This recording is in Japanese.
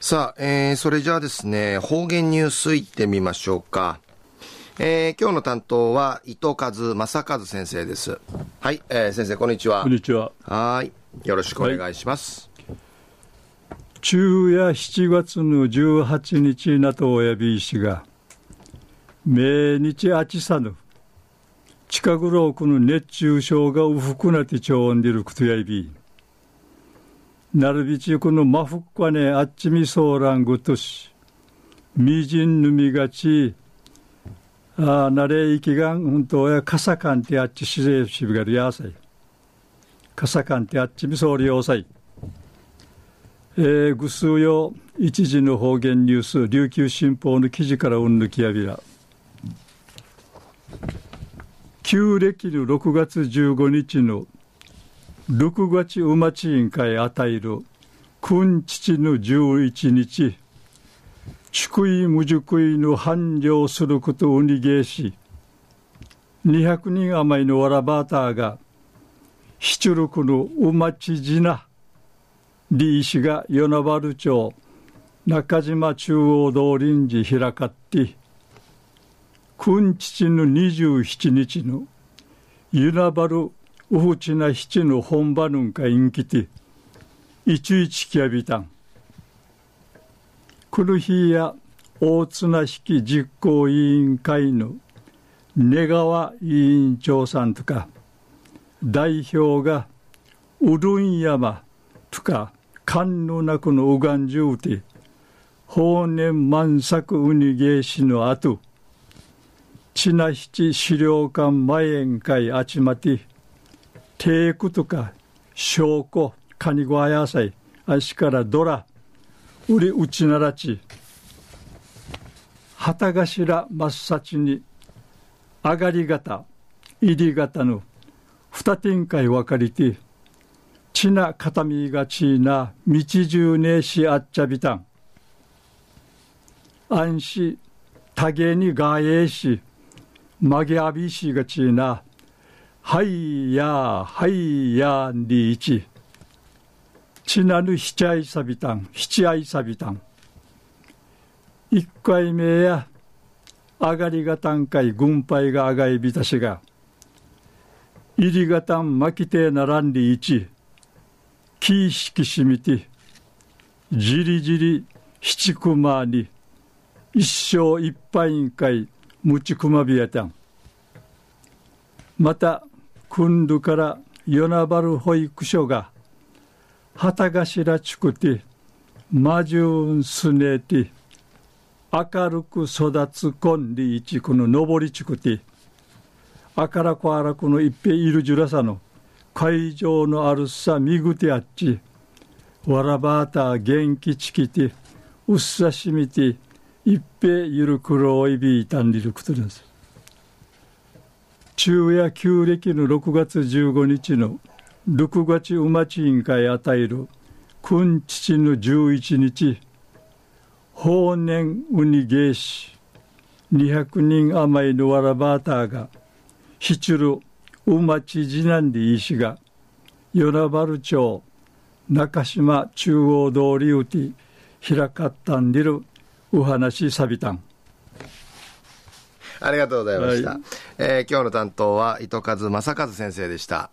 さあ、えー、それじゃあですね、方言ニュースいってみましょうか。えー、今日の担当は伊藤和正和先生です。はい、えー、先生こんにちは。こんにちは。はい、よろしくお願いします。はい、昼夜7月の18日なとおやびいしが、命日あちさぬ、近くろくの熱中症がうふくなってちょんでるくとやいび。なるびちこのまふっかねあっちみそうらんぐとし、みじんぬみがち、あなれいきがん、ほんとやかさかんてあっちしぜしびがるやさい。かさかんてあっちみそうりよさい。えー、ぐすうよ一時の方言ニュース、琉球新報の記事からうんぬきやびら。旧暦の6月15日の6月うまち委員会与える君父の11日祝意無熟意の繁盛することをにげし200人余りのわらバーターが七六のうまちじなリー氏が与那原町中島中央道臨時開かって君父の27日の与那原ウフチナ七の本場ぬんかインキティ一一きやびたん。この日や大綱式実行委員会の根川委員長さんとか代表がうるん山とか官のなくのうがんじゅうて法年満作うにげしのあとちなひち資料館前宴会あちまてテークとか証拠カニゴア野菜足からドラ売りうちならち旗頭真っ先に上がり型入り型の二展開分かりてちな片身がちな道中ねしあっちゃびたん。安心多芸にがえしまげあびしがちなはいやはいやんりいちちなる七愛さびたん、七愛さびたん。一回目や、上がりがたんかい軍配があがいびたしが、入りがたんまきてならんりいち、きいしきしみて、じりじり七熊に、一生いっぱいんかい、むちくまびやたん。また、くんどから与那原保育所が、旗頭ちくて、魔順すねて、明るく育つこんりいちくの上りちくて、あからこあらくの一平いるじゅらさの、会場のあるさみぐてあっち、わらばた元気ちきて、うっさしみて、一平ゆるくろいびいたんりることです。中夜旧暦の6月15日の6月馬地委員会与える君父の11日法年ウニゲーシ200人余りのわらバーターがひちる馬地次男で医師が与那原町中島中央通りうて開かったんでるお話さびたん。ありがとうございました、はい、えー、今日の担当は糸数正和先生でした。